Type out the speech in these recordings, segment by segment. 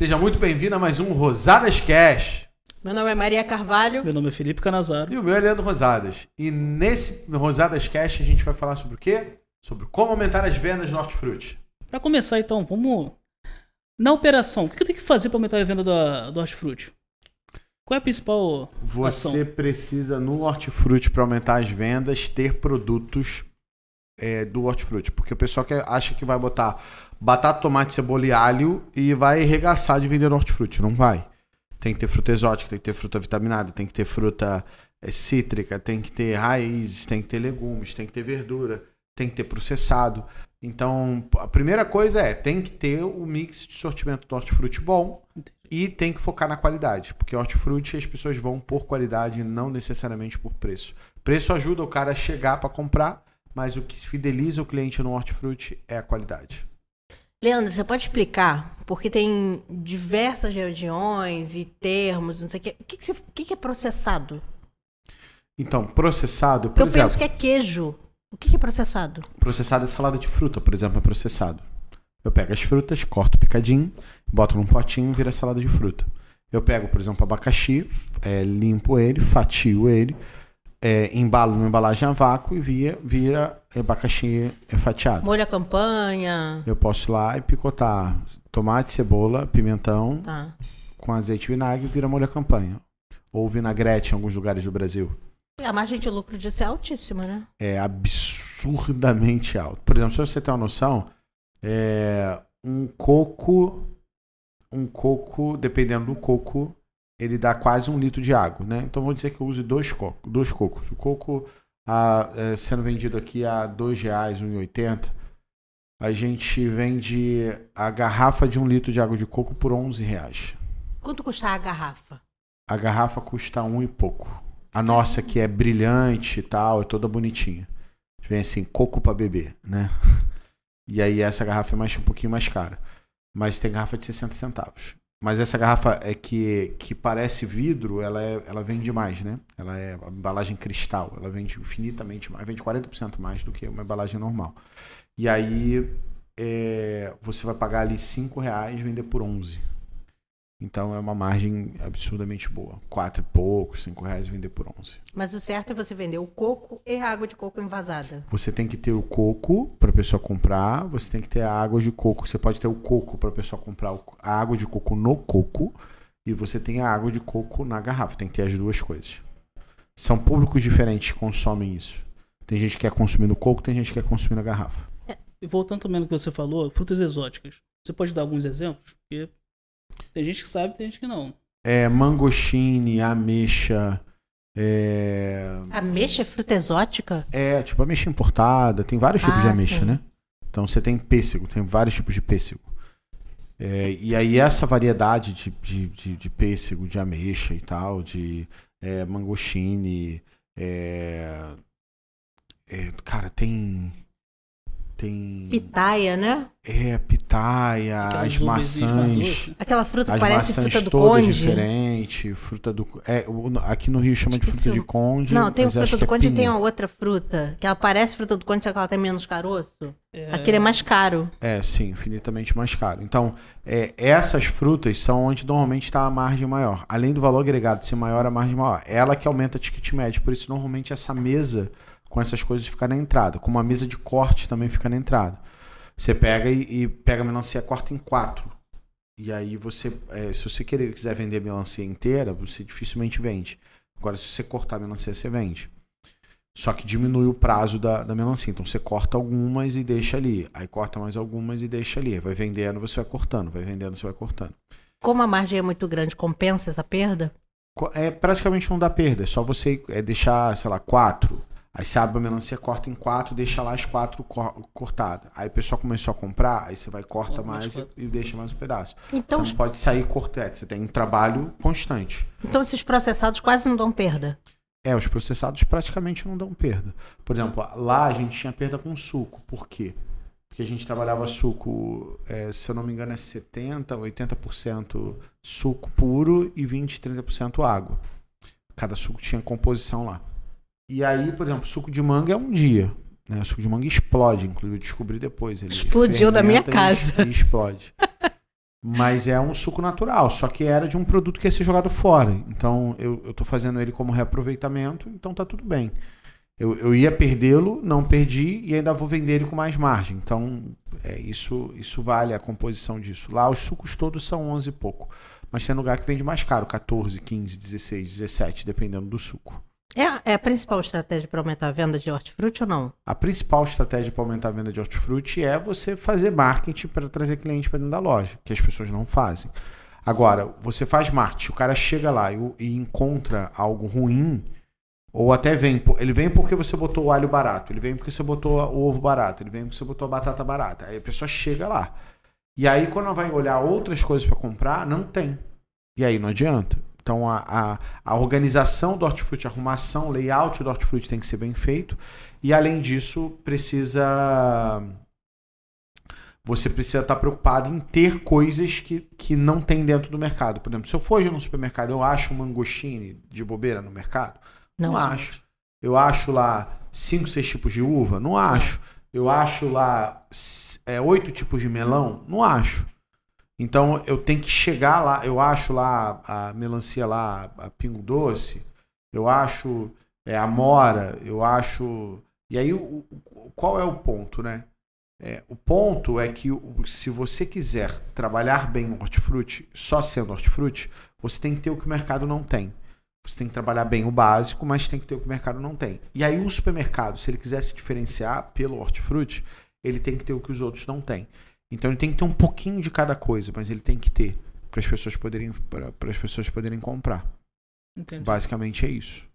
Seja muito bem-vindo a mais um Rosadas Cash. Meu nome é Maria Carvalho. Meu nome é Felipe Canazaro. E o meu é Leandro Rosadas. E nesse Rosadas Cash a gente vai falar sobre o quê? Sobre como aumentar as vendas no Hortifruti. Para começar então, vamos na operação. O que eu tenho que fazer para aumentar a venda do, do Hortifruti? Qual é a principal Você ação? precisa no Hortifruti para aumentar as vendas ter produtos é, do Hortifruti. Porque o pessoal que acha que vai botar batata, tomate, cebola e alho e vai arregaçar de vender no Hortifruti. Não vai. Tem que ter fruta exótica, tem que ter fruta vitaminada, tem que ter fruta é, cítrica, tem que ter raízes, tem que ter legumes, tem que ter verdura, tem que ter processado. Então, a primeira coisa é, tem que ter o mix de sortimento do hortifruti bom e tem que focar na qualidade, porque hortifruti as pessoas vão por qualidade, não necessariamente por preço. Preço ajuda o cara a chegar para comprar, mas o que fideliza o cliente no hortifruti é a qualidade. Leandro, você pode explicar? Porque tem diversas regiões e termos, não sei o que. O que, que, você, o que, que é processado? Então, processado, por Eu exemplo, penso que é queijo. O que, que é processado? processado é salada de fruta, por exemplo, é processado. Eu pego as frutas, corto picadinho, boto num potinho e vira salada de fruta. Eu pego, por exemplo, abacaxi, é, limpo ele, fatio ele, é, embalo numa embalagem a vácuo e via, vira abacaxi é, fatiado. Molho à campanha. Eu posso ir lá e picotar tomate, cebola, pimentão Tá. com azeite e vinagre e vira molho à campanha. Ou vinagrete em alguns lugares do Brasil. A margem de lucro disso é altíssima, né? é absurdamente alto. Por exemplo, se você tem uma noção, é, um coco, um coco, dependendo do coco, ele dá quase um litro de água, né? Então vamos dizer que eu use dois, coco, dois cocos. O coco a, é, sendo vendido aqui a R$ 2,00, R$ 1,80. A gente vende a garrafa de um litro de água de coco por 11 reais. Quanto custa a garrafa? A garrafa custa um e pouco. A nossa que é brilhante e tal, é toda bonitinha. Vem assim, coco pra beber, né? E aí essa garrafa é mais, um pouquinho mais cara. Mas tem garrafa de 60 centavos. Mas essa garrafa é que, que parece vidro, ela, é, ela vende mais, né? Ela é embalagem cristal, ela vende infinitamente mais, vende 40% mais do que uma embalagem normal. E aí é, você vai pagar ali 5 reais vender por 11. Então é uma margem absurdamente boa. Quatro e pouco, cinco reais vender por 11. Mas o certo é você vender o coco e a água de coco envasada. Você tem que ter o coco para a pessoa comprar, você tem que ter a água de coco. Você pode ter o coco para a pessoa comprar a água de coco no coco e você tem a água de coco na garrafa. Tem que ter as duas coisas. São públicos diferentes que consomem isso. Tem gente que quer consumir no coco, tem gente que quer consumir na garrafa. E voltando também no que você falou, frutas exóticas. Você pode dar alguns exemplos? Porque tem gente que sabe, tem gente que não. É mangostine, ameixa, é, Ameixa é fruta exótica? É, tipo ameixa importada, tem vários tipos de Ah, ameixa, sim. né? Então você tem pêssego, tem vários tipos de pêssego. É, e aí essa variedade de, de, de, de pêssego, de ameixa e tal, de é, mangostine, é, é, cara, tem tem Pitaia, né? é pitaia, Aquelas as maçãs. Aquela fruta que as parece maçãs fruta do todas conde. diferentes, fruta do é, o- aqui no Rio chama de fruta de o- conde, Não, tem o fruta do que é conde e tem uma outra fruta. Que ela parece fruta do conde, só que ela tem menos caroço. É, Aquele é mais caro. É, sim, infinitamente mais caro. Então, é, essas frutas são onde normalmente está a margem maior. Além do valor agregado ser maior, a margem maior. Ela que aumenta a ticket médio. Por isso, normalmente, essa mesa com essas coisas fica na entrada. Como a mesa de corte também fica na entrada. Você pega e, e pega a melancia corta em quatro. E aí você, é, se você querer, quiser vender a melancia inteira, você dificilmente vende. Agora, se você cortar a melancia, você vende. Só que diminui o prazo da, da melancia. Então você corta algumas e deixa ali. Aí corta mais algumas e deixa ali. Vai vendendo, você vai cortando. Vai vendendo, você vai cortando. Como a margem é muito grande, compensa essa perda? É, praticamente não dá perda. É só você é, deixar, sei lá, quatro. Aí você abre a melancia, corta em quatro, deixa lá as quatro cor- cortadas. Aí o pessoal começou a comprar, aí você vai, corta Corta mais e, e deixa mais um pedaço. Então, você não pode sair cortando. Você tem um trabalho constante. então esses processados quase não dão perda. É, os processados praticamente não dão perda. Por exemplo, lá a gente tinha perda com suco. Por quê? Porque a gente trabalhava suco, é, se eu não me engano, é 70%, 80% suco puro e 20%, 30% água. Cada suco tinha composição lá. E aí, por exemplo, suco de manga é um dia. Né? O suco de manga explode, inclusive eu descobri depois. Ele Explodiu na minha casa. E explode. Mas é um suco natural, só que era de um produto que ia ser jogado fora. Então eu, tô fazendo ele como reaproveitamento, então tá tudo bem. Eu, eu ia perdê-lo, não perdi e ainda vou vender ele com mais margem. Então é isso, isso vale a composição disso. Lá os sucos todos são 11 e pouco, mas tem lugar que vende mais caro, 14, 15, 16, 17, dependendo do suco. É, é a principal estratégia para aumentar a venda de hortifruti ou não? A principal estratégia para aumentar a venda de hortifruti é você fazer marketing para trazer cliente para dentro da loja, que as pessoas não fazem. Agora, você faz marketing, o cara chega lá e, e encontra algo ruim, ou até vem, ele vem porque você botou o alho barato, ele vem porque você botou o ovo barato, ele vem porque você botou a batata barata. Aí a pessoa chega lá. E aí, quando ela vai olhar outras coisas para comprar, não tem. E aí não adianta. Então a, a, a, organização do hortifruti, a arrumação, o layout do hortifruti tem que ser bem feito. E além disso, precisa. Você precisa estar preocupado em ter coisas que, que não tem dentro do mercado. Por exemplo, se eu for no supermercado, eu acho um mangostine de bobeira no mercado? Não, não acho. Eu acho lá cinco, seis tipos de uva? Não acho. Eu acho lá é, oito tipos de melão? Não acho. Então eu tenho que chegar lá, eu acho lá a melancia lá, a pingo doce, eu acho é, a mora, eu acho. E aí o, qual é o ponto, né? É, o ponto é que se você quiser trabalhar bem o hortifruti, só sendo hortifruti, você tem que ter o que o mercado não tem. Você tem que trabalhar bem o básico, mas tem que ter o que o mercado não tem. E aí o supermercado, se ele quiser se diferenciar pelo hortifruti, ele tem que ter o que os outros não têm. Então ele tem que ter um pouquinho de cada coisa, mas ele tem que ter para as pessoas poderem para as pessoas poderem comprar. Entendi. Basicamente é isso.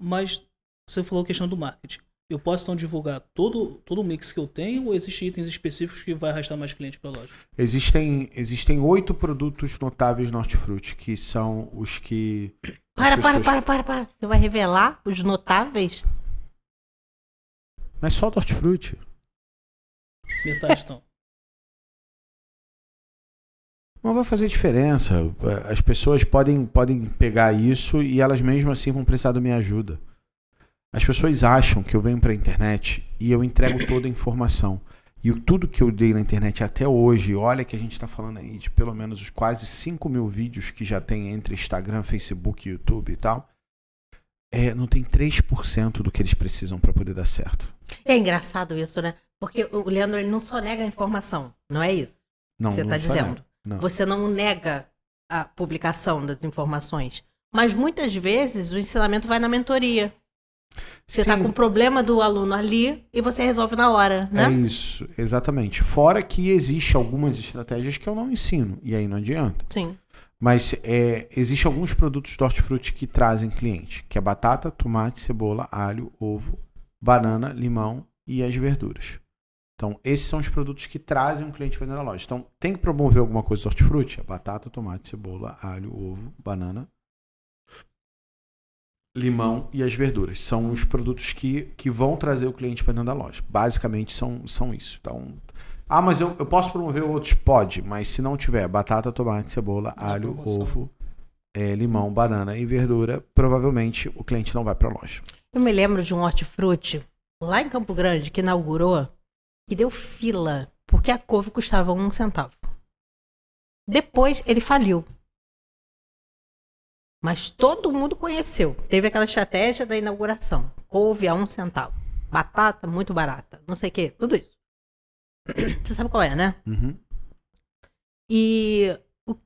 Mas você falou a questão do marketing. Eu posso então divulgar todo, todo o mix que eu tenho ou existem itens específicos que vai arrastar mais clientes para a loja? Existem existem oito produtos notáveis no Hortifruti que são os que para, pessoas... para, para, para, para. Você vai revelar os notáveis? É só do Hortifruti. Metade estão. Não vai fazer diferença. As pessoas podem, podem pegar isso e elas mesmo assim vão precisar da minha ajuda. As pessoas acham que eu venho para a internet e eu entrego toda a informação. E tudo que eu dei na internet até hoje, olha que a gente está falando aí de pelo menos os quase 5 mil vídeos que já tem entre Instagram, Facebook, YouTube e tal, é, não tem 3% do que eles precisam para poder dar certo. É engraçado isso, né? Porque o Leandro ele não só nega a informação, não é isso? Não, você está dizendo. Não. Você não nega a publicação das informações. Mas muitas vezes o ensinamento vai na mentoria. Você está com o problema do aluno ali e você resolve na hora, né? É isso, exatamente. Fora que existe algumas estratégias que eu não ensino, e aí não adianta. Sim. Mas é, existe alguns produtos do hortifruti que trazem cliente, que é batata, tomate, cebola, alho, ovo, banana, limão e as verduras. Então, esses são os produtos que trazem um cliente para dentro da loja. Então, tem que promover alguma coisa do hortifruti? É batata, tomate, cebola, alho, ovo, banana, limão e as verduras. São os produtos que, que vão trazer o cliente para dentro da loja. Basicamente, são, são isso. Então, ah, mas eu, eu posso promover outros? Pode, mas se não tiver batata, tomate, cebola, alho, ovo, é, limão, banana e verdura, provavelmente o cliente não vai para a loja. Eu me lembro de um hortifruti lá em Campo Grande que inaugurou que deu fila, porque a couve custava um centavo. Depois ele faliu. Mas todo mundo conheceu. Teve aquela estratégia da inauguração. Couve a um centavo. Batata muito barata. Não sei o que. Tudo isso. Você sabe qual é, né? Uhum. E o,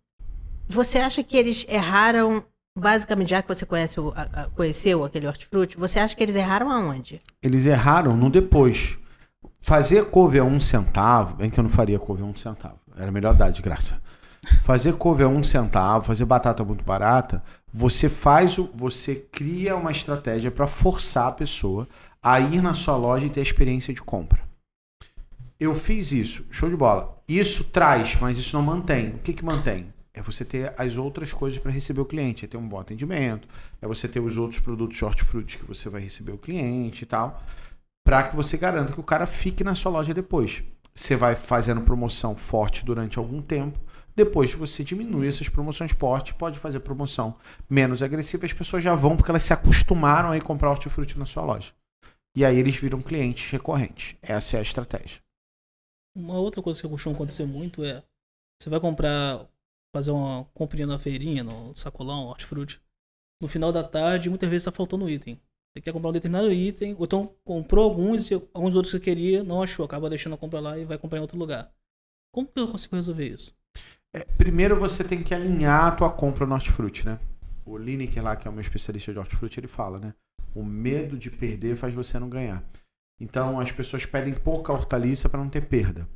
você acha que eles erraram, basicamente, já que você conhece o, a, a, conheceu aquele hortifruti, você acha que eles erraram aonde? Eles erraram no depois. Fazer couve a um centavo, bem que eu não faria couve a um centavo, era melhor dar de graça. Fazer couve a um centavo, fazer batata muito barata, você faz o, você cria uma estratégia para forçar a pessoa a ir na sua loja e ter a experiência de compra. Eu fiz isso, show de bola. Isso traz, mas isso não mantém. O que, que mantém? É você ter as outras coisas para receber o cliente, é ter um bom atendimento, é você ter os outros produtos hortifruti que você vai receber o cliente e tal para que você garanta que o cara fique na sua loja depois. Você vai fazendo promoção forte durante algum tempo. Depois você diminui essas promoções fortes, pode fazer promoção menos agressiva, as pessoas já vão porque elas se acostumaram a ir comprar hortifruti na sua loja. E aí eles viram clientes recorrentes. Essa é a estratégia. Uma outra coisa que costuma acontecer muito é Você vai comprar, fazer uma comprinha na feirinha, no sacolão, hortifruti. No final da tarde, muitas vezes está faltando item. Você quer comprar um determinado item, ou então comprou alguns e alguns outros que queria, não achou, acaba deixando a compra lá e vai comprar em outro lugar. Como que eu consigo resolver isso? É, primeiro você tem que alinhar a tua compra no hortifruti, né? O Lineker lá, que é o meu especialista de hortifruti, ele fala, né? O medo de perder faz você não ganhar. Então as pessoas pedem pouca hortaliça para não ter perda.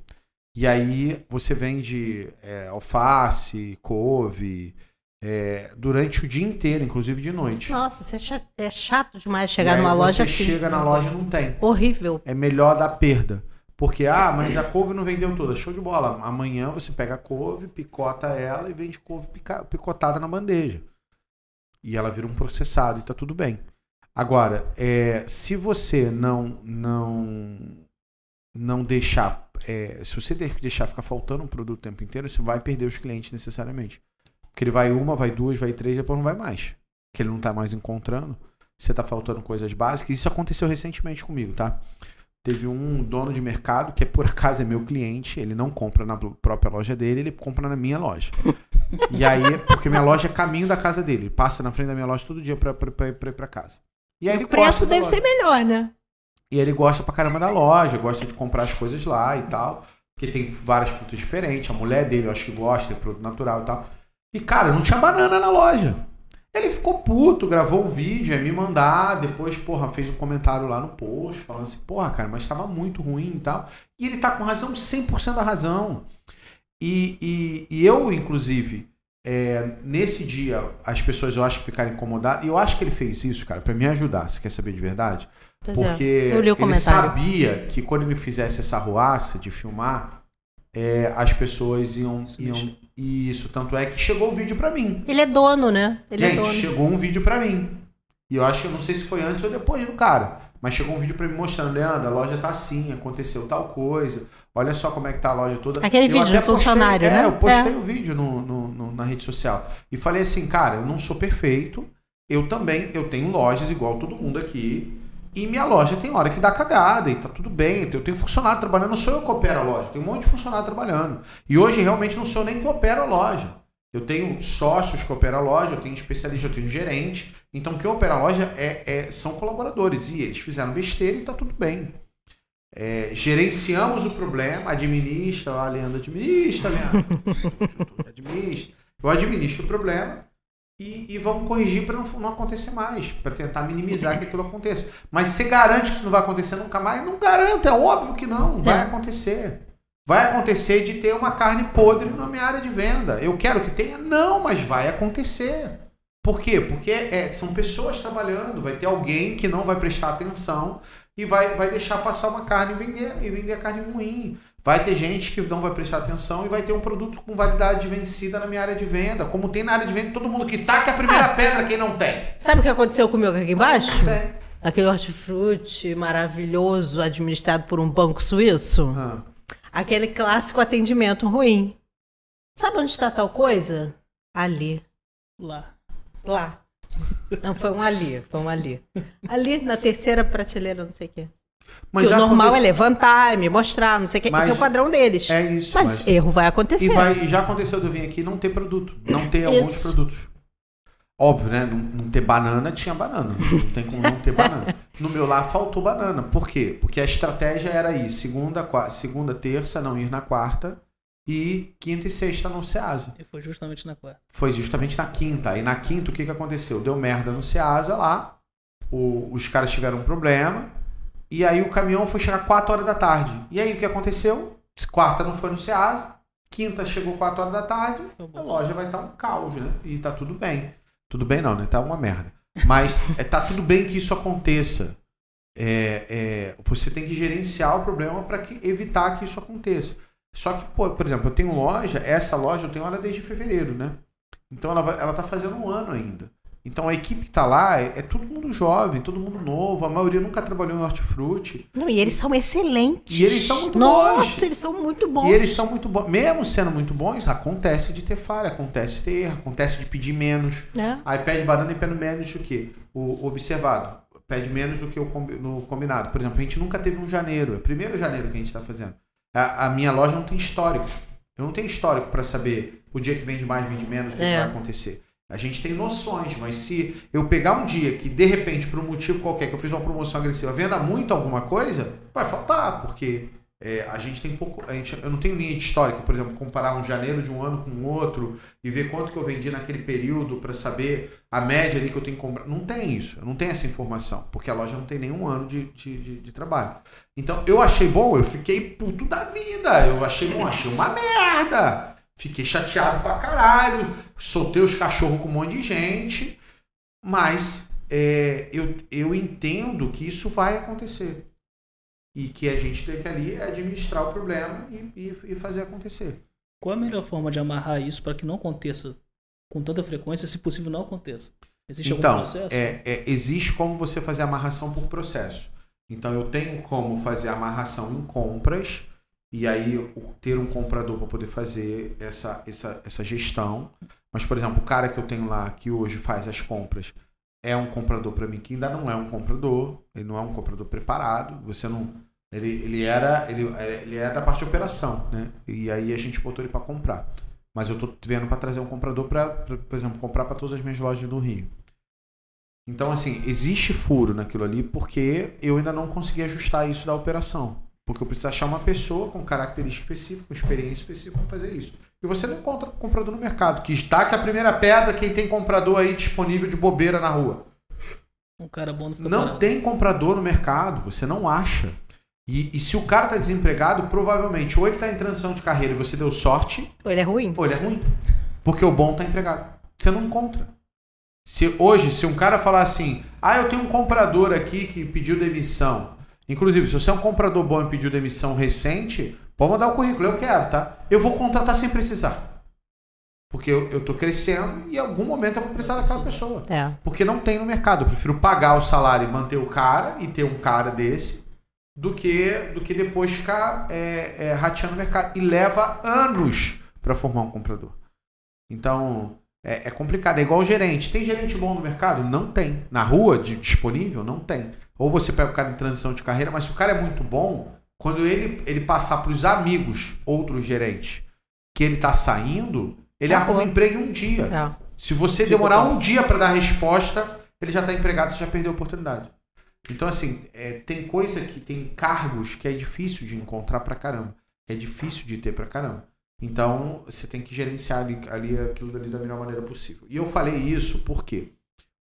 E aí você vende é, alface, couve, é, durante o dia inteiro, inclusive de noite. Nossa, isso é chato, é chato demais chegar numa loja assim. Você chega na loja e não tem. Horrível. É melhor dar perda. Porque, ah, mas a couve não vendeu toda. Show de bola. Amanhã você pega a couve, picota ela e vende couve picotada na bandeja. E ela vira um processado e tá tudo bem. Agora, é, se você não não não deixar, é, se você deixar ficar faltando um produto o tempo inteiro, você vai perder os clientes necessariamente. Porque ele vai uma, vai duas, vai três, depois não vai mais. Que ele não tá mais encontrando. Você tá faltando coisas básicas. Isso aconteceu recentemente comigo, tá? Teve um dono de mercado que, por acaso, é meu cliente. Ele não compra na própria loja dele, ele compra na minha loja. e aí, porque minha loja é caminho da casa dele. Ele passa na frente da minha loja todo dia pra, pra, pra, pra ir pra casa. E aí o ele preço deve ser melhor, né? E ele gosta pra caramba da loja, gosta de comprar as coisas lá e tal. Porque tem várias frutas diferentes. A mulher dele, eu acho que gosta, tem produto natural e tal. E, cara, não tinha banana na loja. Ele ficou puto, gravou um vídeo, ia me mandar, depois, porra, fez um comentário lá no post, falando assim, porra, cara, mas estava muito ruim e tal. E ele tá com razão, 100% da razão. E, e, e eu, inclusive, é, nesse dia, as pessoas eu acho que ficaram incomodadas. E eu acho que ele fez isso, cara, para me ajudar. Você quer saber de verdade? Pois é. Porque é. ele sabia que quando ele fizesse essa ruaça de filmar, é, as pessoas iam, iam. Isso, tanto é que chegou o vídeo para mim. Ele é dono, né? Ele é Gente, é dono. chegou um vídeo para mim. E eu acho que eu não sei se foi antes ou depois do cara. Mas chegou um vídeo para mim mostrando, Leandro, a loja tá assim, aconteceu tal coisa. Olha só como é que tá a loja toda. Aquele eu vídeo do funcionário, é, né? eu postei é. o vídeo no, no, no, na rede social. E falei assim, cara, eu não sou perfeito. Eu também, eu tenho lojas igual todo mundo aqui. E minha loja tem hora que dá cagada e tá tudo bem. Eu tenho funcionário trabalhando, não sou eu que opero a loja, tem um monte de funcionário trabalhando. E hoje realmente não sou nem que opera a loja. Eu tenho sócios que operam a loja, eu tenho especialista, eu tenho gerente. Então quem opera a loja é, é, são colaboradores. E eles fizeram besteira e tá tudo bem. É, gerenciamos o problema, administra, lá, Leandro administra, Leandro. administra. Eu administro o problema e, e vamos corrigir para não, não, acontecer mais, para tentar minimizar que aquilo aconteça. Mas você garante que isso não vai acontecer nunca mais? Não garanto, é óbvio que não, vai é. acontecer. Vai acontecer de ter uma carne podre na minha área de venda. Eu quero que tenha? Não, mas vai acontecer. Por quê? Porque é, são pessoas trabalhando, vai ter alguém que não vai prestar atenção e vai, vai deixar passar uma carne e vender, e vender a carne ruim. Vai ter gente que não vai prestar atenção e vai ter um produto com validade vencida na minha área de venda. Como tem na área de venda, todo mundo que taca a primeira ah, pedra, quem não tem. Sabe o que aconteceu comigo aqui embaixo? Não tem. Aquele hortifruti maravilhoso, administrado por um banco suíço. Ah. Aquele clássico atendimento ruim. Sabe onde está tal coisa? Ali. Lá. Lá. Não, foi um ali, foi um ali. Ali na terceira prateleira, não sei o quê. Mas que o normal aconteceu... é levantar, me mostrar, não sei o que. Mas Esse é o padrão deles. É isso. Mas, mas... erro vai acontecer. E, vai, e já aconteceu de eu vir aqui não ter produto. Não ter alguns produtos. Óbvio, né? Não, não, ter banana, tinha banana. Não tem como não ter banana. No meu lá faltou banana. Por quê? Porque a estratégia era ir segunda, quarta, segunda terça, não ir na quarta. E quinta e sexta no Ceasa. E foi justamente na quarta. Foi justamente na quinta. E na quinta, o que, que aconteceu? Deu merda no Ceasa lá. O, os caras tiveram um problema. E aí o caminhão foi chegar 4 horas da tarde. E aí o que aconteceu? Quarta não foi no Ceasa, quinta chegou 4 horas da tarde, a loja vai estar um caos, né? E tá tudo bem. Tudo bem não, né? Tá uma merda. Mas é, tá tudo bem que isso aconteça. É, é, você tem que gerenciar o problema para evitar que isso aconteça. Só que, pô, por exemplo, eu tenho loja, essa loja eu tenho ela desde fevereiro, né? Então ela, vai, ela tá fazendo um ano ainda. Então a equipe que está lá é, é, todo mundo jovem, todo mundo novo, a maioria nunca trabalhou em hortifruti. Não, e eles são excelentes. E eles são muito Nossa, bons. Nossa, eles são muito bons. E eles são muito bons. Mesmo sendo muito bons, acontece de ter falha, acontece de ter erro, acontece de pedir menos. É. Aí pede banana e pede menos do que o observado. Pede menos do que o no combinado. Por exemplo, a gente nunca teve um janeiro. É o primeiro janeiro que a gente está fazendo. A, a minha loja não tem histórico. Eu não tenho histórico para saber o dia que vende mais, vende menos, o que, é. que vai acontecer. A gente tem noções, mas se eu pegar um dia que, de repente, por um motivo qualquer, que eu fiz uma promoção agressiva, venda muito alguma coisa, vai faltar, porque é, a gente tem pouco. A gente, eu não tenho linha histórica, por exemplo, comparar um janeiro de um ano com outro e ver quanto que eu vendi naquele período para saber a média ali que eu tenho que comprar. Não tem isso, eu não tenho essa informação, porque a loja não tem nenhum ano de, de, de, de trabalho. Então eu achei bom, eu fiquei puto da vida. Eu achei bom, achei uma merda. Fiquei chateado pra caralho, soltei os cachorros com um monte de gente, mas é, eu, eu entendo que isso vai acontecer e que a gente tem que ali administrar o problema e, e, e fazer acontecer. Qual a melhor forma de amarrar isso para que não aconteça com tanta frequência, se possível não aconteça? Existe então, algum processo? É, é, existe como você fazer amarração por processo. Então eu tenho como fazer amarração em compras e aí ter um comprador para poder fazer essa, essa, essa gestão. Mas, por exemplo, o cara que eu tenho lá que hoje faz as compras é um comprador para mim que ainda não é um comprador, ele não é um comprador preparado, você não ele, ele era ele, ele é da parte de operação, né? E aí a gente botou ele para comprar. Mas eu tô vendo para trazer um comprador para, por exemplo, comprar para todas as minhas lojas do Rio. Então, assim, existe furo naquilo ali porque eu ainda não consegui ajustar isso da operação. Porque eu preciso achar uma pessoa com característica específica, com experiência específica para fazer isso. E você não encontra comprador no mercado. Que está que a primeira pedra, quem tem comprador aí disponível de bobeira na rua. Um cara bom não Não tem comprador no mercado, você não acha. E, e se o cara está desempregado, provavelmente ou ele está em transição de carreira e você deu sorte. Ou ele é ruim. Ou ele é ruim. Porque o bom está empregado. Você não encontra. Se hoje, se um cara falar assim, ah, eu tenho um comprador aqui que pediu demissão. Inclusive, se você é um comprador bom e pediu demissão recente, pode mandar o currículo, eu quero, tá? Eu vou contratar sem precisar. Porque eu, eu tô crescendo e em algum momento eu vou precisar daquela pessoa. É. Porque não tem no mercado. Eu prefiro pagar o salário e manter o cara e ter um cara desse do que, do que depois ficar é, é, rateando o mercado. E leva anos para formar um comprador. Então, é, é, complicado. É igual o gerente. Tem gerente bom no mercado? Não tem. Na rua, de, disponível? Não tem. Ou você pega o cara em transição de carreira, mas se o cara é muito bom, quando ele, ele passar para os amigos, outros gerentes, que ele está saindo, ele tá arruma emprego em um dia. É. Se você demorar um dia para dar resposta, ele já está empregado, você já perdeu a oportunidade. Então, assim, é, tem coisa que tem cargos que é difícil de encontrar pra caramba. Que é difícil de ter pra caramba. Então, você tem que gerenciar ali, ali aquilo dali da melhor maneira possível. E eu falei isso por quê?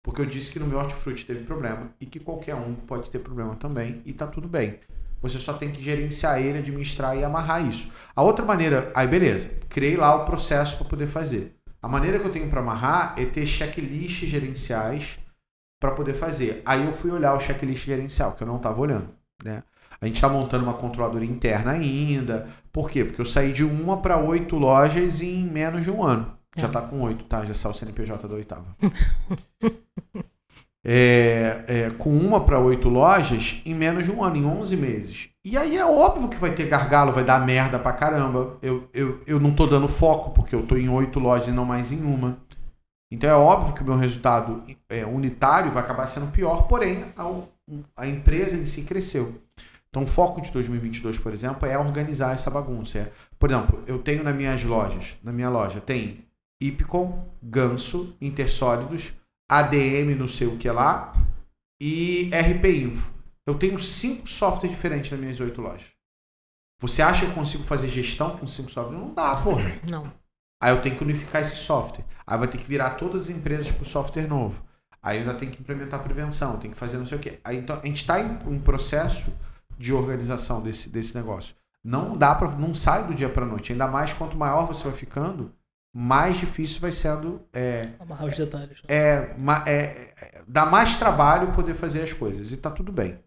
Porque eu disse que no meu hortifruti teve problema e que qualquer um pode ter problema também e tá tudo bem. Você só tem que gerenciar ele, administrar e amarrar isso. A outra maneira, aí beleza, criei lá o processo para poder fazer. A maneira que eu tenho para amarrar é ter checklists gerenciais para poder fazer. Aí eu fui olhar o checklist gerencial, que eu não estava olhando. Né? A gente está montando uma controladora interna ainda. Por quê? Porque eu saí de uma para oito lojas em menos de um ano. Já está é. com oito, tá? Já saiu o CNPJ da oitava. é, é, com uma para oito lojas em menos de um ano, em 11 meses. E aí é óbvio que vai ter gargalo, vai dar merda pra caramba. Eu, eu, eu não tô dando foco, porque eu tô em oito lojas e não mais em uma. Então é óbvio que o meu resultado é, unitário vai acabar sendo pior, porém a, a empresa em si cresceu. Então o foco de 2022, por exemplo, é organizar essa bagunça. É, por exemplo, eu tenho nas minhas lojas, na minha loja tem Ipcon, Ganso, Intersólidos, ADM não sei o que lá e RP Info. Eu tenho cinco softwares diferentes nas minhas oito lojas. Você acha que eu consigo fazer gestão com cinco softwares? Não dá, porra. Não. Aí eu tenho que unificar esse software. Aí vai ter que virar todas as empresas para o software novo. Aí eu ainda tenho que implementar prevenção, tem que fazer não sei o quê. Aí então a gente está em um processo de organização desse, desse negócio. Não dá para, não sai do dia para noite. Ainda mais quanto maior você vai ficando, mais difícil vai sendo. É, Amarrar os detalhes. Né? É, é, é, dá mais trabalho poder fazer as coisas e tá tudo bem.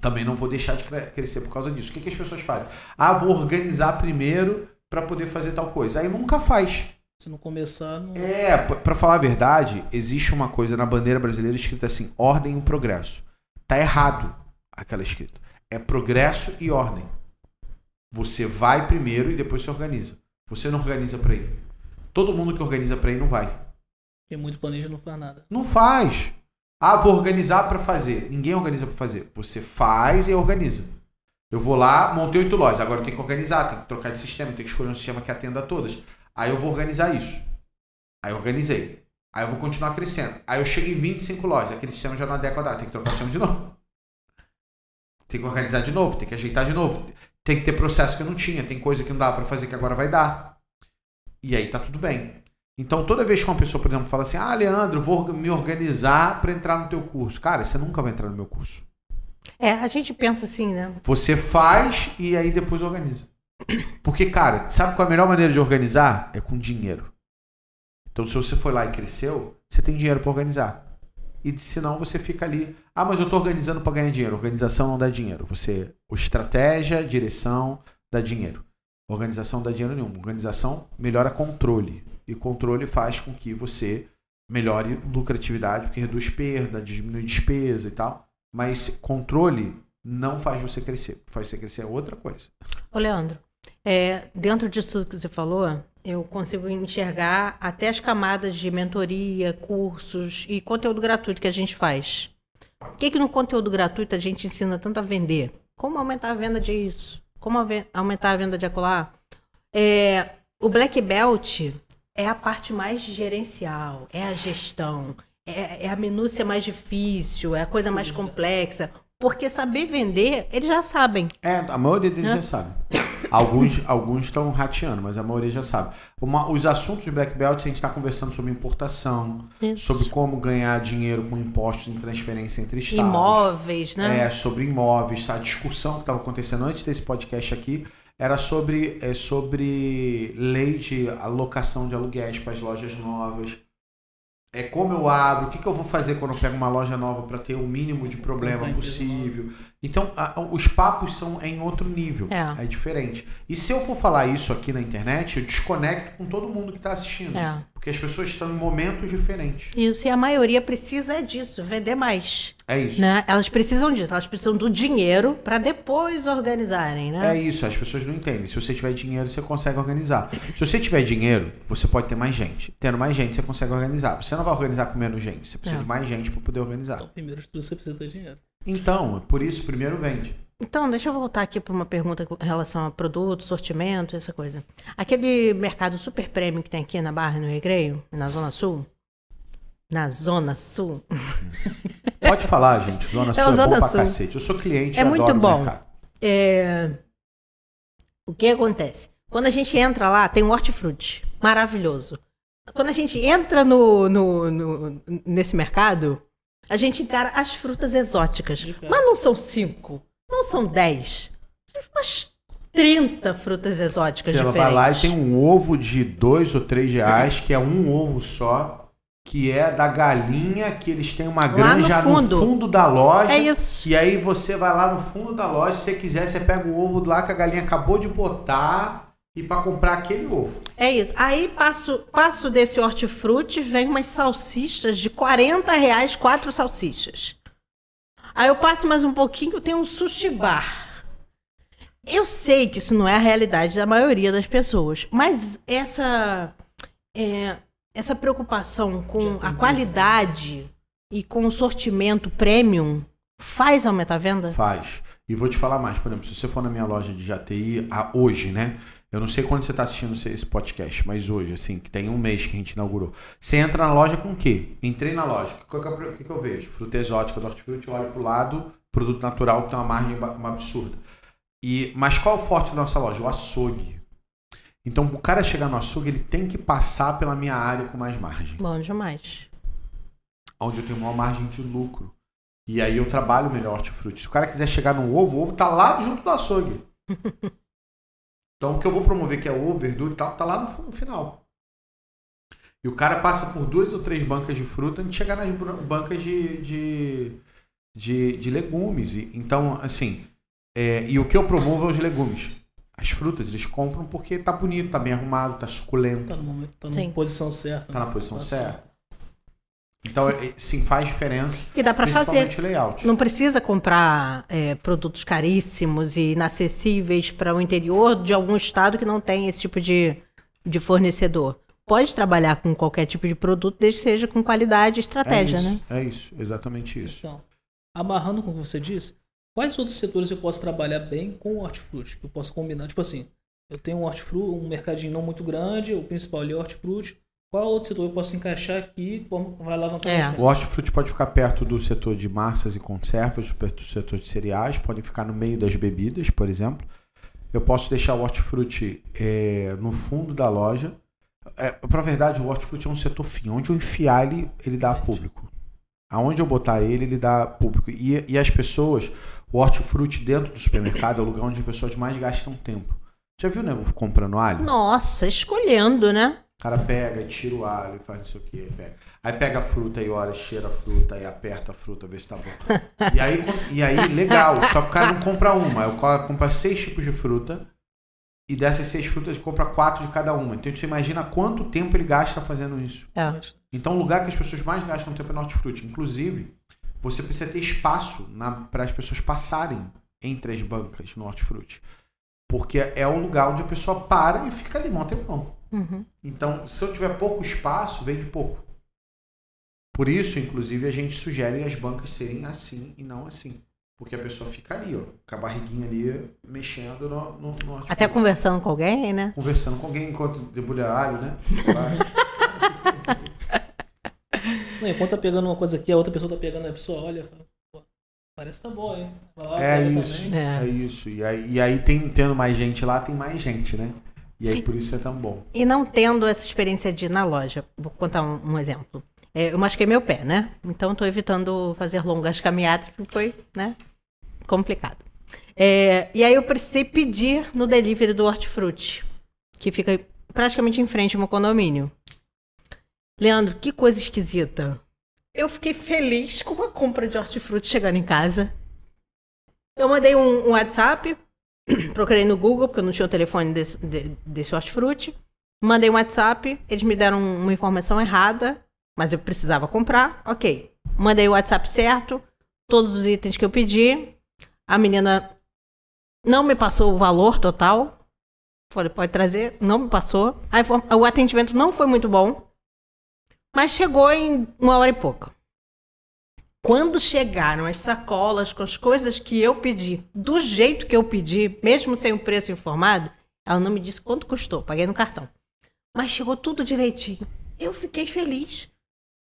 Também não vou deixar de crescer por causa disso. O que, que as pessoas fazem? Ah, vou organizar primeiro para poder fazer tal coisa. Aí nunca faz. Se não começar. Não... É, para falar a verdade, existe uma coisa na bandeira brasileira escrita assim: ordem e progresso. Tá errado aquela escrita. É progresso e ordem. Você vai primeiro e depois se organiza. Você não organiza para ir. Todo mundo que organiza para ir não vai. Quem muito planeja não faz nada. Não faz. Ah, vou organizar para fazer. Ninguém organiza para fazer. Você faz e organiza. Eu vou lá, montei oito lojas. Agora eu tenho que organizar, tenho que trocar de sistema, tenho que escolher um sistema que atenda a todas. Aí eu vou organizar isso. Aí eu organizei. Aí eu vou continuar crescendo. Aí eu chego em 25 lojas. Aquele sistema já não adequa, tem que trocar o sistema de novo. Tem que organizar de novo, tem que ajeitar de novo. Tem que ter processo que não tinha, tem coisa que não dá para fazer que agora vai dar. E aí tá tudo bem. Então, toda vez que uma pessoa, por exemplo, fala assim: "Ah, Leandro, vou me organizar para entrar no teu curso". Cara, você nunca vai entrar no meu curso. É, a gente pensa assim, né? Você faz e aí depois organiza. Porque, cara, sabe qual é a melhor maneira de organizar? É com dinheiro. Então, se você foi lá e cresceu, você tem dinheiro para organizar. E senão você fica ali, ah, mas eu estou organizando para ganhar dinheiro. Organização não dá dinheiro. Você, estratégia, direção, dá dinheiro. Organização não dá dinheiro nenhum. Organização melhora controle. E controle faz com que você melhore lucratividade, porque reduz perda, diminui despesa e tal. Mas controle não faz você crescer. Faz você crescer é outra coisa. Ô, Leandro, é, dentro disso que você falou, eu consigo enxergar até as camadas de mentoria, cursos e conteúdo gratuito que a gente faz. O que, que no conteúdo gratuito a gente ensina tanto a vender? Como aumentar a venda disso? Como aumentar a venda de acolá? É, o Black Belt é a parte mais gerencial, é a gestão, é, é a minúcia mais difícil, é a coisa mais complexa. Porque saber vender, eles já sabem. É, a maioria deles já sabe. Alguns alguns estão rateando, mas a maioria já sabe. Uma, os assuntos de Black Belt, a gente está conversando sobre importação, Isso. sobre como ganhar dinheiro com impostos em transferência entre estados. Imóveis, né? É, sobre imóveis. A discussão que estava acontecendo antes desse podcast aqui era sobre, é, sobre lei de alocação de aluguéis para as lojas novas é como eu abro, o que, que eu vou fazer quando eu pego uma loja nova para ter o mínimo de problema possível. Então, a, os papos são em outro nível. É. é. diferente. E se eu for falar isso aqui na internet, eu desconecto com todo mundo que está assistindo. É. Porque as pessoas estão em momentos diferentes. Isso, e a maioria precisa disso, vender mais. É isso. Né? Elas precisam disso, elas precisam do dinheiro para depois organizarem, né? É isso, as pessoas não entendem. Se você tiver dinheiro, você consegue organizar. Se você tiver dinheiro, você pode ter mais gente. Tendo mais gente, você consegue organizar. Você não vai organizar com menos gente, você precisa é. de mais gente para poder organizar. Então, primeiro de tudo, você precisa ter dinheiro. Então, por isso, primeiro vende. Então, deixa eu voltar aqui para uma pergunta com relação a produto, sortimento, essa coisa. Aquele mercado super premium que tem aqui na Barra, no Recreio, na Zona Sul? Na Zona Sul? Pode falar, gente. Zona Sul é, é Zona bom Sul. pra cacete. Eu sou cliente, É muito bom. É... O que acontece? Quando a gente entra lá, tem um hortifruti. Maravilhoso. Quando a gente entra no, no, no, nesse mercado, a gente encara as frutas exóticas. Mas não são cinco, não são dez. Umas 30 frutas exóticas Você diferentes. Você vai lá e tem um ovo de dois ou três reais, que é um ovo só, que é da galinha, que eles têm uma granja no fundo. no fundo da loja. É isso. E aí você vai lá no fundo da loja, se você quiser, você pega o ovo lá que a galinha acabou de botar e para comprar aquele ovo. É isso. Aí passo, passo desse hortifruti, vem umas salsichas de 40 reais, quatro salsichas. Aí eu passo mais um pouquinho, tem um sushi bar. Eu sei que isso não é a realidade da maioria das pessoas, mas essa é, essa preocupação com a qualidade e com o sortimento premium faz aumentar a venda? Faz. E vou te falar mais, por exemplo, se você for na minha loja de JTI hoje, né? Eu não sei quando você está assistindo esse podcast, mas hoje, assim, que tem um mês que a gente inaugurou. Você entra na loja com o quê? Entrei na loja. O que, que, que, eu vejo? Fruta exótica do hortifruti, olho pro lado, produto natural que tem uma margem uma absurda. E, mas qual é o forte da nossa loja? O açougue. Então, o cara chegar no açougue, ele tem que passar pela minha área com mais margem. Bom demais. Onde eu tenho maior margem de lucro. E aí eu trabalho melhor hortifruti. Se o cara quiser chegar no ovo, o ovo tá lá junto do açougue. Então, o que eu vou promover, que é o verdura e tal, tá lá no, final. E o cara passa por duas ou três bancas de fruta antes de chegar nas bancas de, de, de, de legumes. E, então, assim, é, e o que eu promovo é os legumes. As frutas eles compram porque tá bonito, tá bem arrumado, tá suculento. Tá, no momento, tá na posição certa. Tá na posição tá certa. Então, é, sim, faz diferença. E dá para fazer. Layout. Não precisa comprar é, produtos caríssimos e inacessíveis para o interior de algum estado que não tem esse tipo de, de fornecedor. Pode trabalhar com qualquer tipo de produto, desde que seja com qualidade e estratégia, é isso, né? É isso, exatamente isso. Então, amarrando com o que você disse, quais outros setores eu posso trabalhar bem com o hortifruti? Que eu posso combinar? Tipo assim, eu tenho um hortifruti, um mercadinho não muito grande, o principal ali é o hortifruti. Qual outro setor eu posso encaixar aqui como vai alavancar é. O hortifruti pode ficar perto do setor de massas e conservas, perto do setor de cereais, pode ficar no meio das bebidas, por exemplo. Eu posso deixar o hortifruti é, no fundo da loja. É, Para verdade, o hortifruti é um setor fim. Onde eu enfiar ele, ele dá público. Aonde eu botar ele, ele dá público. E, e as pessoas, o hortifruti dentro do supermercado é o lugar onde as pessoas mais gastam tempo. Já viu o nego comprando alho? Nossa, escolhendo, né? O cara pega, tira o alho, faz não sei o que, pega. Aí pega a fruta e olha, cheira a fruta e aperta a fruta, vê se tá bom. E aí, e aí legal, só que o cara não compra uma, o cara compra seis tipos de fruta e dessas seis frutas ele compra quatro de cada uma. Então você imagina quanto tempo ele gasta fazendo isso. É. Então o lugar que as pessoas mais gastam tempo é no hortifruti. Inclusive, você precisa ter espaço para as pessoas passarem entre as bancas no hortifruti. Porque é o lugar onde a pessoa para e fica ali, monta tempão. Uhum. Então, se eu tiver pouco espaço, vende pouco. Por isso, inclusive, a gente sugere as bancas serem assim e não assim. Porque a pessoa fica ali, ó, com a barriguinha ali, mexendo no, no, no Até conversando com alguém, né? Conversando com alguém enquanto debulha alho, né? Não, enquanto tá pegando uma coisa aqui, a outra pessoa tá pegando, a pessoa olha parece que tá bom, hein? é isso, é. é. isso. E aí, e aí tem, tendo mais gente lá, tem mais gente, né? E aí por isso é tão bom. E não tendo essa experiência de ir na loja, vou contar um, um exemplo. É, eu machuquei meu pé, né? Então estou evitando fazer longas caminhadas, porque foi, né? Complicado. É, e aí eu precisei pedir no delivery do Hortifruti, que fica praticamente em frente ao meu condomínio. Leandro, que coisa esquisita. Eu fiquei feliz com uma compra de hortifruti chegando em casa. Eu mandei um, um WhatsApp procurei no Google, porque eu não tinha o telefone desse, de, desse. Mandei um WhatsApp, eles me deram uma informação errada, mas eu precisava comprar. Ok. Mandei o WhatsApp certo, todos os itens que eu pedi. A menina não me passou o valor total. Falei, pode trazer. Não me passou. o atendimento não foi muito bom. Mas chegou em uma hora e pouca. Quando chegaram as sacolas com as coisas que eu pedi, do jeito que eu pedi, mesmo sem o preço informado, ela não me disse quanto custou, paguei no cartão. Mas chegou tudo direitinho. Eu fiquei feliz.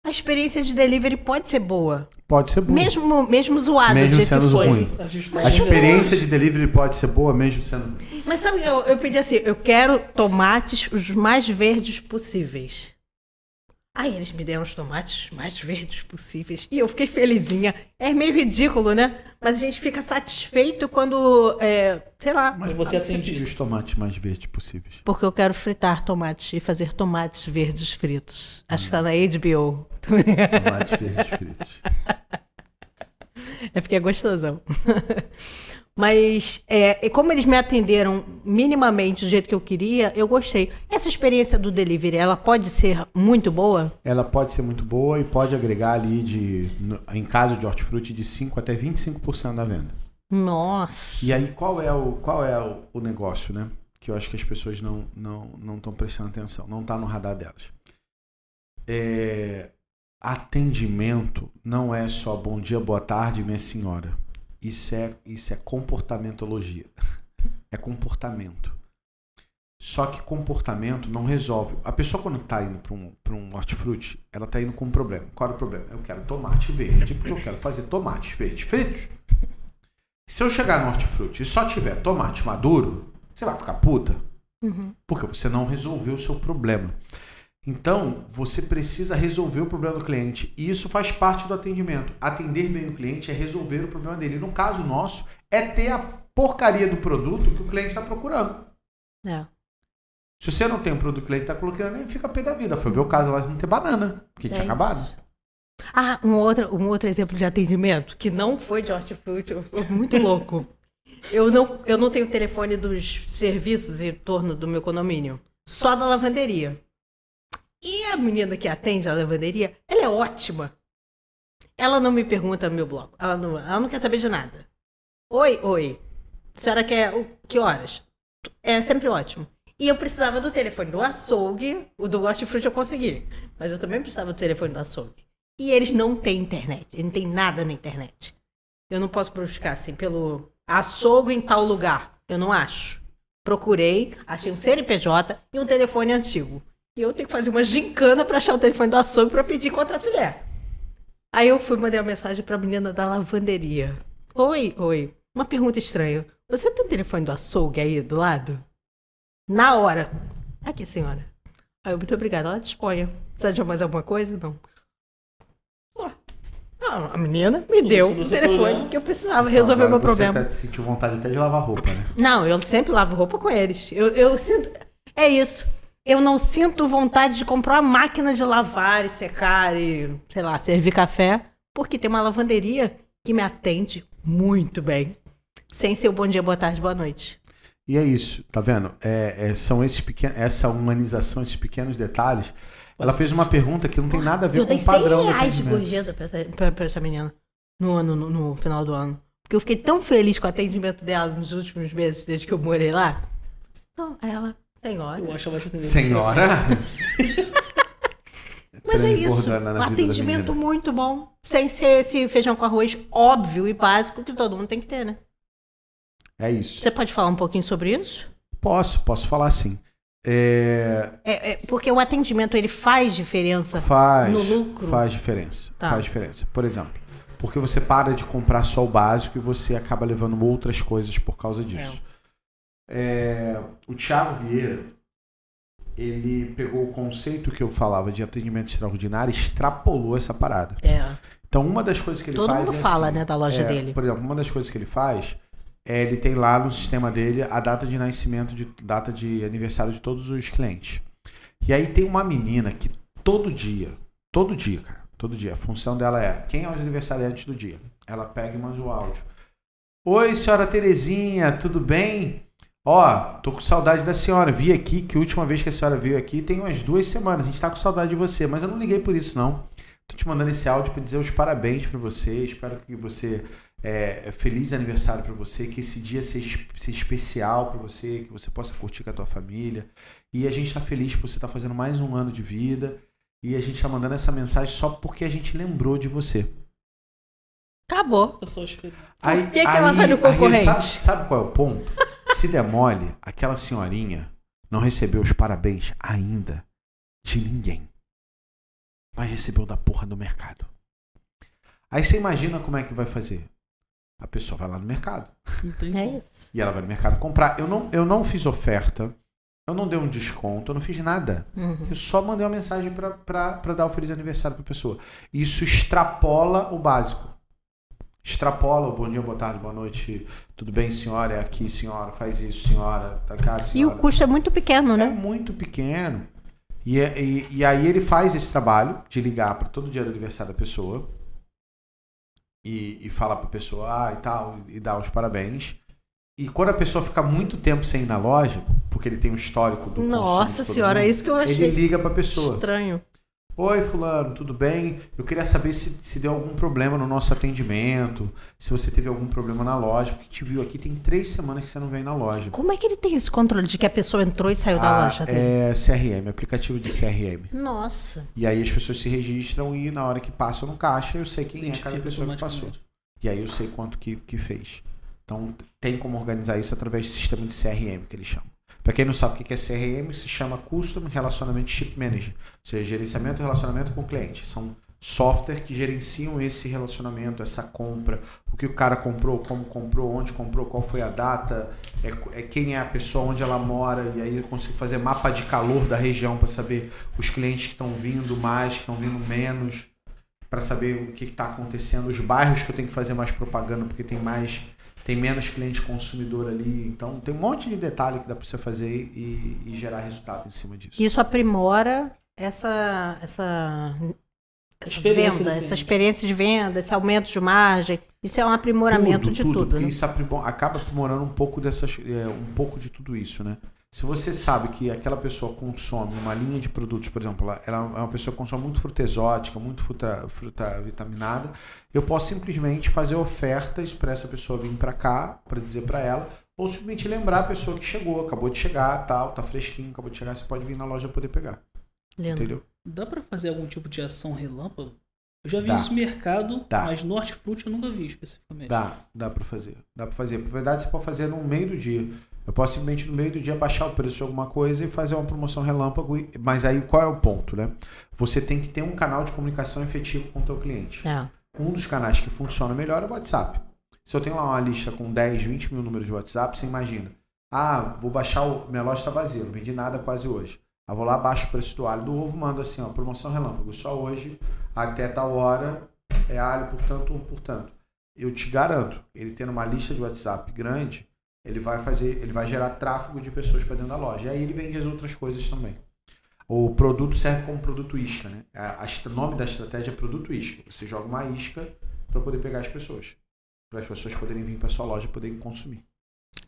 A experiência de delivery pode ser boa. Pode ser boa. Mesmo, mesmo zoada, mesmo sendo ruim. A, a experiência de delivery pode ser boa, mesmo sendo. Mas sabe, eu, eu pedi assim: eu quero tomates os mais verdes possíveis. Aí eles me deram os tomates mais verdes possíveis. E eu fiquei felizinha. É meio ridículo, né? Mas a gente fica satisfeito quando, é, sei lá. Mas você atende os tomates mais verdes possíveis. Porque eu quero fritar tomates e fazer tomates verdes fritos. Acho hum. que tá na HBO. Tomates verdes fritos. É porque é gostosão. Mas é, como eles me atenderam minimamente do jeito que eu queria, eu gostei. Essa experiência do delivery, ela pode ser muito boa? Ela pode ser muito boa e pode agregar ali, de, em caso de hortifruti, de 5% até 25% da venda. Nossa! E aí, qual é o, qual é o, o negócio, né? Que eu acho que as pessoas não estão não, não prestando atenção, não está no radar delas. É, atendimento não é só bom dia, boa tarde, minha senhora isso é, isso é comportamentologia. É comportamento. Só que comportamento não resolve. A pessoa, quando está indo para um, um hortifruti, ela está indo com um problema. Qual é o problema? Eu quero tomate verde, porque eu quero fazer tomates verdes fritos. Se eu chegar no hortifruti e só tiver tomate maduro, você vai ficar puta. Uhum. Porque você não resolveu o seu problema. Então, você precisa resolver o problema do cliente. E isso faz parte do atendimento. Atender bem o cliente é resolver o problema dele. No caso nosso, é ter a porcaria do produto que o cliente está procurando. É. Se você não tem o produto que o cliente está colocando, fica pé da vida. Foi o meu caso lá de não ter banana, que é tinha acabado. Ah, um outro, um outro exemplo de atendimento, que não foi de hortifruti, foi muito louco. Eu não, eu não tenho telefone dos serviços em torno do meu condomínio. Só da lavanderia. E a menina que atende a lavanderia, ela é ótima. Ela não me pergunta no meu bloco. Ela não, ela não quer saber de nada. Oi, oi. A senhora quer o, que horas? É sempre ótimo. E eu precisava do telefone do açougue. O do hortifruti eu consegui. Mas eu também precisava do telefone do açougue. E eles não têm internet. Eles não têm nada na internet. Eu não posso buscar assim pelo açougue em tal lugar. Eu não acho. Procurei, achei um CNPJ e um telefone antigo. E eu tenho que fazer uma gincana para achar o telefone do açougue para pedir contra filé. Aí eu fui mandar uma mensagem para a menina da lavanderia. Oi, oi. Uma pergunta estranha. Você tem o telefone do açougue aí do lado? Na hora. Aqui, senhora. Aí eu, muito obrigada. Ela disponha. Precisa de mais alguma coisa? Não. Ah, a menina me deu o telefone que eu precisava resolver o meu problema. Você tá, sentiu vontade até de lavar roupa, né? Não, eu sempre lavo roupa com eles. Eu, eu sinto. É isso. Eu não sinto vontade de comprar uma máquina de lavar e secar e, sei lá, servir café, porque tem uma lavanderia que me atende muito bem. Sem ser o bom dia, boa tarde, boa noite. E é isso, tá vendo? É, é, são esses pequenos, essa humanização, esses pequenos detalhes. Ela fez uma pergunta que não tem nada a ver com o padrão Eu dei 100 reais de gorjeta pra essa, pra essa menina no, ano, no, no, final do ano. Porque eu fiquei tão feliz com o atendimento dela nos últimos meses, desde que eu morei lá. Então, ela, senhora. Eu acho que Senhora? Mas é isso. Um atendimento muito bom. Sem ser esse feijão com arroz óbvio e básico que todo mundo tem que ter, né? É isso. Você pode falar um pouquinho sobre isso? Posso, posso falar sim. É... É, é... porque o atendimento ele faz diferença faz, no lucro? Faz diferença. Tá. Faz diferença. Por exemplo, porque você para de comprar só o básico e você acaba levando outras coisas por causa disso. É. é o Thiago Vieira, ele pegou o conceito que eu falava de atendimento extraordinário e extrapolou essa parada. É. Então, uma das coisas que ele Todo faz. Todo mundo é fala, assim, né, da loja é, dele. Por exemplo, uma das coisas que ele faz é ele tem lá no sistema dele a data de nascimento, de data de aniversário de todos os clientes. E aí tem uma menina que todo dia, todo dia, cara, todo dia, a função dela é quem é os aniversariantes do dia. Ela pega e manda o áudio. Oi, senhora Terezinha, tudo bem? Ó, tô com saudade da senhora. Vi aqui que a última vez que a senhora veio aqui tem umas duas semanas. A gente tá com saudade de você, mas eu não liguei por isso, não. Tô te mandando esse áudio para dizer os parabéns para você. Espero que você é, feliz aniversário para você, que esse dia seja, seja especial para você, que você possa curtir com a tua família. E a gente está feliz por você estar tá fazendo mais um ano de vida. E a gente está mandando essa mensagem só porque a gente lembrou de você. Acabou. Aí, Por que, que aí, ela vai no concorrente? Sabe, sabe qual é o ponto? Se demole, aquela senhorinha não recebeu os parabéns ainda de ninguém. Mas recebeu da porra do mercado. Aí você imagina como é que vai fazer. A pessoa vai lá no mercado. É isso. E ela vai no mercado comprar. Eu não, eu não fiz oferta. Eu não dei um desconto, eu não fiz nada. Uhum. Eu só mandei uma mensagem para dar o feliz aniversário para a pessoa. Isso extrapola o básico extrapola o bom dia, boa tarde, boa noite, tudo bem, senhora? É aqui, senhora, faz isso, senhora, tá cá, senhora. E o custo é muito pequeno, né? É muito pequeno. E, é, e, e aí ele faz esse trabalho de ligar para todo dia do aniversário da pessoa e, e falar para a pessoa, ah, e tal, e dar os parabéns. E quando a pessoa fica muito tempo sem ir na loja, porque ele tem um histórico do Nossa senhora, mundo, é isso que eu achei. Ele liga para a pessoa. Estranho. Oi, Fulano, tudo bem? Eu queria saber se, se deu algum problema no nosso atendimento, se você teve algum problema na loja, porque te viu aqui tem três semanas que você não vem na loja. Como é que ele tem esse controle de que a pessoa entrou e saiu ah, da loja? Dele? É CRM, aplicativo de CRM. Nossa. E aí as pessoas se registram e na hora que passam no caixa eu sei quem é cada pessoa que passou. E aí eu sei quanto que, que fez. Então tem como organizar isso através do sistema de CRM que eles chamam. Para quem não sabe o que é CRM, se chama Custom Relationamento Ship Manager, ou seja, gerenciamento e relacionamento com o cliente. São software que gerenciam esse relacionamento, essa compra, o que o cara comprou, como comprou, onde comprou, qual foi a data, é, é quem é a pessoa, onde ela mora, e aí eu consigo fazer mapa de calor da região para saber os clientes que estão vindo mais, que estão vindo menos, para saber o que está acontecendo, os bairros que eu tenho que fazer mais propaganda porque tem mais tem menos cliente consumidor ali. Então, tem um monte de detalhe que dá para você fazer e, e, gerar resultado em cima disso. Isso aprimora essa, essa, essa venda, essa experiência de venda, esse aumento de margem. Isso é um aprimoramento tudo, de tudo. tudo né? Isso acaba aprimorando um pouco, dessas, é, um pouco de tudo isso, né? Se você sabe que aquela pessoa consome uma linha de produtos, por exemplo, ela, é uma pessoa que consome muito fruta exótica, muito fruta, fruta vitaminada, eu posso simplesmente fazer ofertas para essa pessoa vir para cá, para dizer para ela, ou simplesmente lembrar a pessoa que chegou, acabou de chegar, tal, tá fresquinho, acabou de chegar, você pode vir na loja poder pegar. Entendeu? Dá para fazer algum tipo de ação relâmpago? Eu já vi dá. isso no mercado, dá. mas no hortifruti eu nunca vi especificamente. Dá, dá para fazer. Dá para fazer. Na verdade, você pode fazer no meio do dia. Eu posso simplesmente no meio do dia baixar o preço de alguma coisa e fazer uma promoção relâmpago. Mas aí qual é o ponto, né? Você tem que ter um canal de comunicação efetivo com o teu cliente. É. Um dos canais que funciona melhor é o WhatsApp. Se eu tenho lá uma lista com 10, 20 mil números de WhatsApp, você imagina. Ah, vou baixar o. Minha loja está vazia, não vendi nada quase hoje. Ah, vou lá, baixo o preço do alho do ovo, mando assim, ó, promoção relâmpago. Só hoje, até tal hora, é alho, portanto, portanto. Eu te garanto, ele tendo uma lista de WhatsApp grande, ele vai fazer, ele vai gerar tráfego de pessoas para dentro da loja. E aí ele vende as outras coisas também. O produto serve como produto isca, né? O nome da estratégia é produto isca. Você joga uma isca para poder pegar as pessoas. Para as pessoas poderem vir para sua loja e poderem consumir.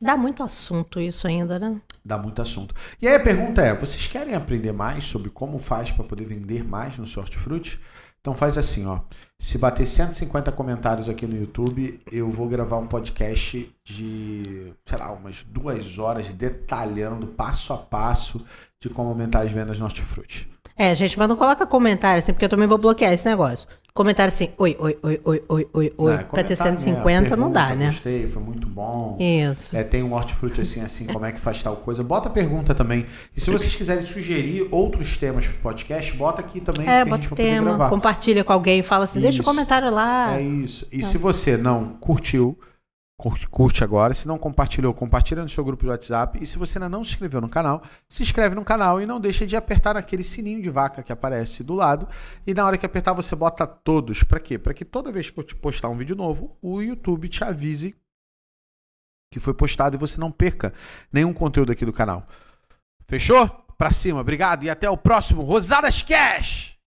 Dá muito assunto isso ainda, né? Dá muito assunto. E aí a pergunta é: vocês querem aprender mais sobre como faz para poder vender mais no Sortifruti? Então faz assim, ó. Se bater 150 comentários aqui no YouTube, eu vou gravar um podcast de, sei lá, umas duas horas detalhando passo a passo de como aumentar as vendas no Hortifruti. É, gente, mas não coloca comentário assim, porque eu também vou bloquear esse negócio. Comentário assim, oi, oi, oi, oi, oi, oi, oi. É, pra ter 150 né? não dá, né? Gostei, foi muito bom. Isso. É, tem um hortifruti assim, assim, como é que faz tal coisa. Bota pergunta também. E se vocês quiserem sugerir outros temas pro podcast, bota aqui também. É, bota tema, compartilha com alguém, fala assim, isso. deixa o um comentário lá. É isso. E se você não curtiu, curte agora. Se não compartilhou, compartilha no seu grupo de WhatsApp. E se você ainda não se inscreveu no canal, se inscreve no canal e não deixa de apertar naquele sininho de vaca que aparece do lado. E na hora que apertar, você bota todos. Para quê? Para que toda vez que eu te postar um vídeo novo, o YouTube te avise que foi postado e você não perca nenhum conteúdo aqui do canal. Fechou? Pra cima, obrigado e até o próximo Rosadas Cash!